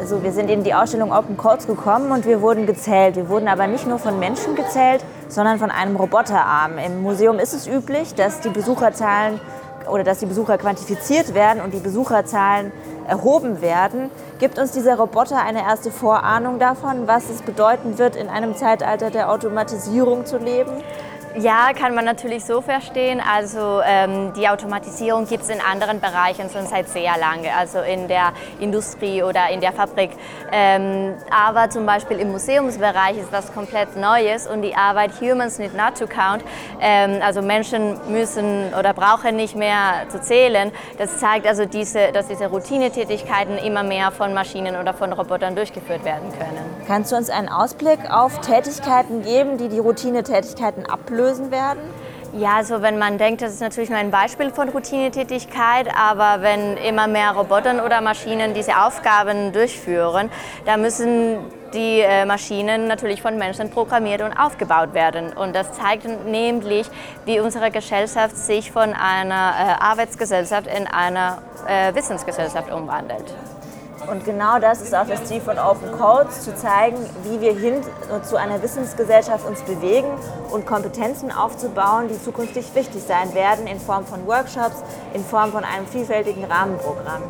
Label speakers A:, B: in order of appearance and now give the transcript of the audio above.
A: Also wir sind in die Ausstellung Open Codes gekommen und wir wurden gezählt. Wir wurden aber nicht nur von Menschen gezählt, sondern von einem Roboterarm. Im Museum ist es üblich, dass die Besucherzahlen oder dass die Besucher quantifiziert werden und die Besucherzahlen erhoben werden. Gibt uns dieser Roboter eine erste Vorahnung davon, was es bedeuten wird, in einem Zeitalter der Automatisierung zu leben?
B: Ja, kann man natürlich so verstehen. Also ähm, die Automatisierung gibt es in anderen Bereichen schon seit sehr lange, also in der Industrie oder in der Fabrik. Ähm, aber zum Beispiel im Museumsbereich ist das komplett Neues und die Arbeit Humans Need Not to Count, ähm, also Menschen müssen oder brauchen nicht mehr zu zählen. Das zeigt also, diese, dass diese Routinetätigkeiten immer mehr von Maschinen oder von Robotern durchgeführt werden können.
A: Kannst du uns einen Ausblick auf Tätigkeiten geben, die die Routinetätigkeiten ablösen? Lösen werden?
B: Ja, also wenn man denkt, das ist natürlich nur ein Beispiel von Routinetätigkeit, aber wenn immer mehr Roboter oder Maschinen diese Aufgaben durchführen, dann müssen die äh, Maschinen natürlich von Menschen programmiert und aufgebaut werden. Und das zeigt nämlich, wie unsere Gesellschaft sich von einer äh, Arbeitsgesellschaft in eine äh, Wissensgesellschaft umwandelt.
A: Und genau das ist auch das Ziel von Open Codes, zu zeigen, wie wir hin zu einer Wissensgesellschaft uns bewegen und Kompetenzen aufzubauen, die zukünftig wichtig sein werden in Form von Workshops, in Form von einem vielfältigen Rahmenprogramm.